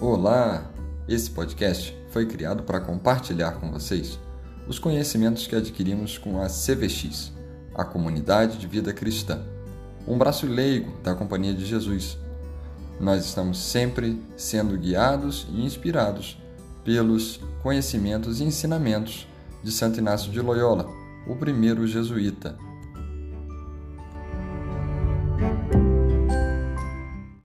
Olá! Esse podcast foi criado para compartilhar com vocês os conhecimentos que adquirimos com a CVX, a Comunidade de Vida Cristã, um braço leigo da Companhia de Jesus. Nós estamos sempre sendo guiados e inspirados pelos conhecimentos e ensinamentos de Santo Inácio de Loyola, o primeiro jesuíta